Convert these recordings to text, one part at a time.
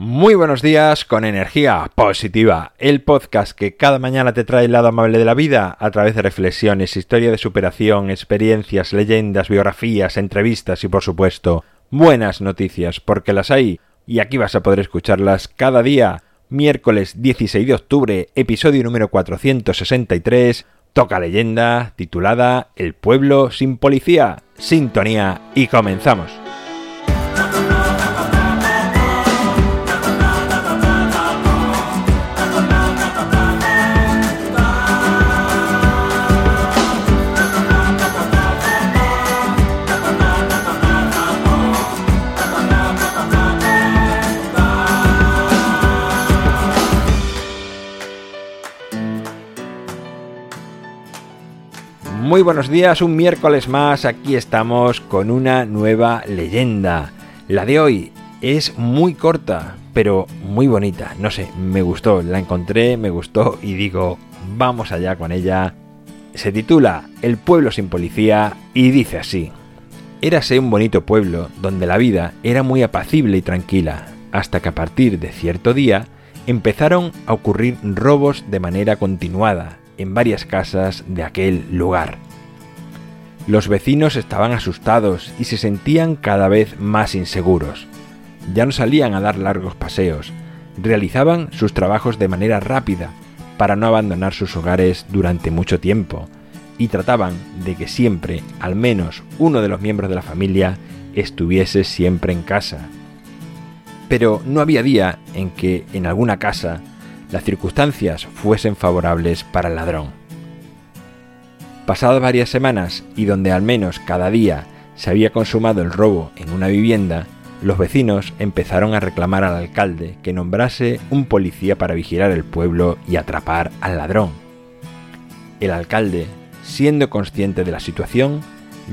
Muy buenos días con energía positiva, el podcast que cada mañana te trae el lado amable de la vida a través de reflexiones, historia de superación, experiencias, leyendas, biografías, entrevistas y por supuesto buenas noticias, porque las hay y aquí vas a poder escucharlas cada día. Miércoles 16 de octubre, episodio número 463, toca leyenda titulada El pueblo sin policía, sintonía y comenzamos. Muy buenos días, un miércoles más, aquí estamos con una nueva leyenda. La de hoy es muy corta, pero muy bonita. No sé, me gustó, la encontré, me gustó y digo, vamos allá con ella. Se titula El pueblo sin policía y dice así. Érase un bonito pueblo donde la vida era muy apacible y tranquila, hasta que a partir de cierto día empezaron a ocurrir robos de manera continuada en varias casas de aquel lugar. Los vecinos estaban asustados y se sentían cada vez más inseguros. Ya no salían a dar largos paseos, realizaban sus trabajos de manera rápida para no abandonar sus hogares durante mucho tiempo y trataban de que siempre, al menos uno de los miembros de la familia, estuviese siempre en casa. Pero no había día en que en alguna casa las circunstancias fuesen favorables para el ladrón. Pasadas varias semanas y donde al menos cada día se había consumado el robo en una vivienda, los vecinos empezaron a reclamar al alcalde que nombrase un policía para vigilar el pueblo y atrapar al ladrón. El alcalde, siendo consciente de la situación,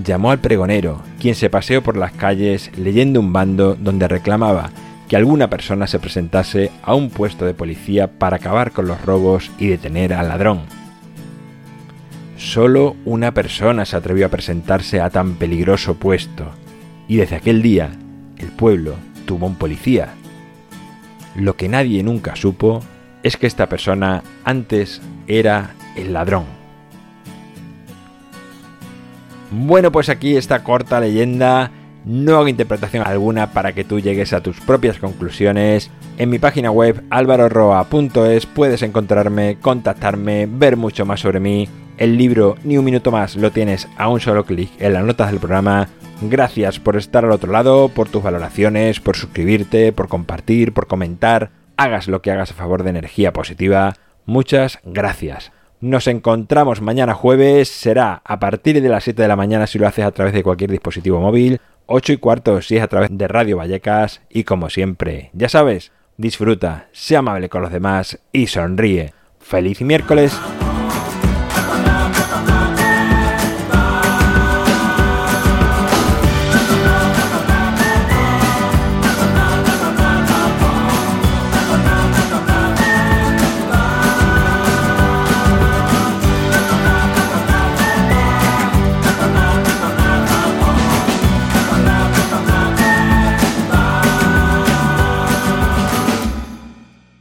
llamó al pregonero, quien se paseó por las calles leyendo un bando donde reclamaba que alguna persona se presentase a un puesto de policía para acabar con los robos y detener al ladrón. Solo una persona se atrevió a presentarse a tan peligroso puesto, y desde aquel día el pueblo tuvo un policía. Lo que nadie nunca supo es que esta persona antes era el ladrón. Bueno, pues aquí esta corta leyenda no hago interpretación alguna para que tú llegues a tus propias conclusiones. En mi página web alvaroroa.es puedes encontrarme, contactarme, ver mucho más sobre mí. El libro Ni un minuto más lo tienes a un solo clic en las notas del programa. Gracias por estar al otro lado, por tus valoraciones, por suscribirte, por compartir, por comentar. Hagas lo que hagas a favor de energía positiva. Muchas gracias. Nos encontramos mañana jueves, será a partir de las 7 de la mañana si lo haces a través de cualquier dispositivo móvil 8 y cuarto si es a través de Radio Vallecas y como siempre, ya sabes, disfruta, sea amable con los demás y sonríe. ¡Feliz miércoles!